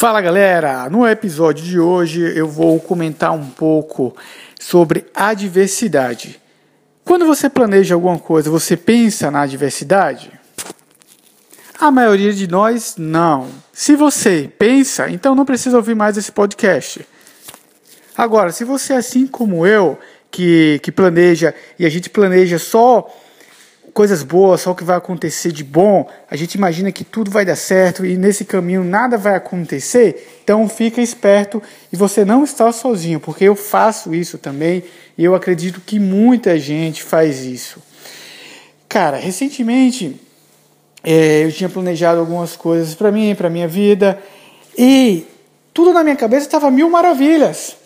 Fala galera! No episódio de hoje eu vou comentar um pouco sobre adversidade. Quando você planeja alguma coisa, você pensa na adversidade? A maioria de nós não. Se você pensa, então não precisa ouvir mais esse podcast. Agora, se você é assim como eu, que, que planeja e a gente planeja só coisas boas, só o que vai acontecer de bom, a gente imagina que tudo vai dar certo e nesse caminho nada vai acontecer, então fica esperto e você não está sozinho, porque eu faço isso também e eu acredito que muita gente faz isso. Cara, recentemente é, eu tinha planejado algumas coisas para mim, para minha vida e tudo na minha cabeça estava mil maravilhas.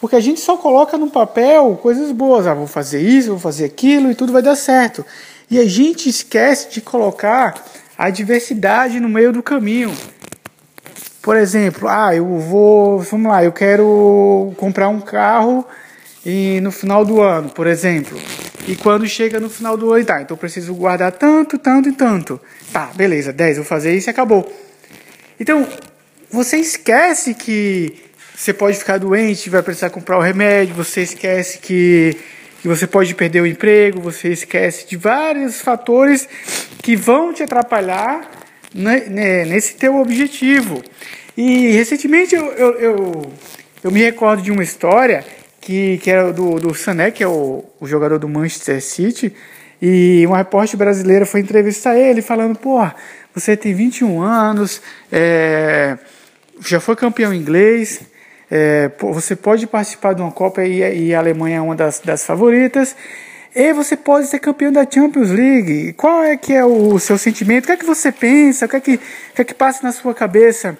Porque a gente só coloca no papel coisas boas. Ah, vou fazer isso, vou fazer aquilo e tudo vai dar certo. E a gente esquece de colocar a diversidade no meio do caminho. Por exemplo, ah, eu vou, vamos lá, eu quero comprar um carro e no final do ano, por exemplo. E quando chega no final do ano, tá, então eu preciso guardar tanto, tanto e tanto. Tá, beleza, 10, vou fazer isso e acabou. Então, você esquece que você pode ficar doente, vai precisar comprar o remédio, você esquece que que você pode perder o emprego, você esquece de vários fatores que vão te atrapalhar né, nesse teu objetivo. E recentemente eu, eu, eu, eu, me recordo de uma história que, que era do, do Sané, que é o, o jogador do Manchester City, e uma repórter brasileira foi entrevistar ele falando, pô, você tem 21 anos, é, já foi campeão inglês, é, você pode participar de uma Copa e, e, a Alemanha é uma das, das favoritas. E você pode ser campeão da Champions League. Qual é que é o seu sentimento? O que é que você pensa? O que é que, o que, é que passa na sua cabeça?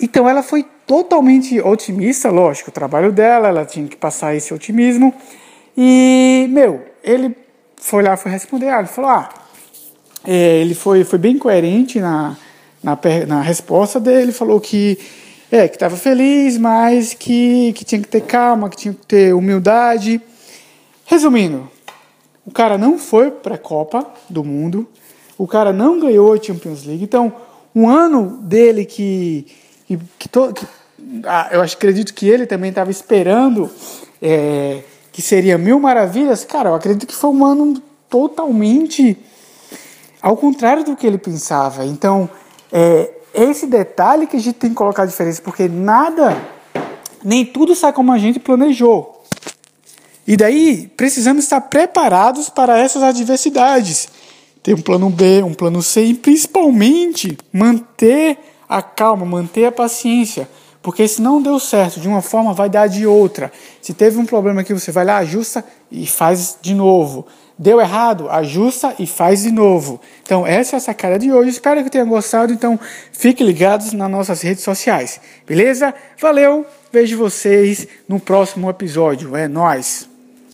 Então ela foi totalmente otimista, lógico, o trabalho dela, ela tinha que passar esse otimismo. E, meu, ele foi lá, foi responder, ah, ele falou, ah, é, ele foi, foi bem coerente na, na, na resposta dele, falou que é, que estava feliz, mas que, que tinha que ter calma, que tinha que ter humildade. Resumindo, o cara não foi para a Copa do Mundo, o cara não ganhou a Champions League. Então, um ano dele que, que, que, to, que ah, eu acredito que ele também estava esperando é, que seria mil maravilhas. Cara, eu acredito que foi um ano totalmente ao contrário do que ele pensava. Então, é, esse detalhe que a gente tem que colocar a diferença, porque nada, nem tudo sai como a gente planejou. E daí precisamos estar preparados para essas adversidades. Ter um plano B, um plano C e principalmente manter a calma, manter a paciência. Porque se não deu certo de uma forma, vai dar de outra. Se teve um problema aqui, você vai lá, ajusta e faz de novo. Deu errado, ajusta e faz de novo. Então, essa é a sacada de hoje. Espero que tenham gostado. Então, fiquem ligados nas nossas redes sociais. Beleza? Valeu! Vejo vocês no próximo episódio. É nós.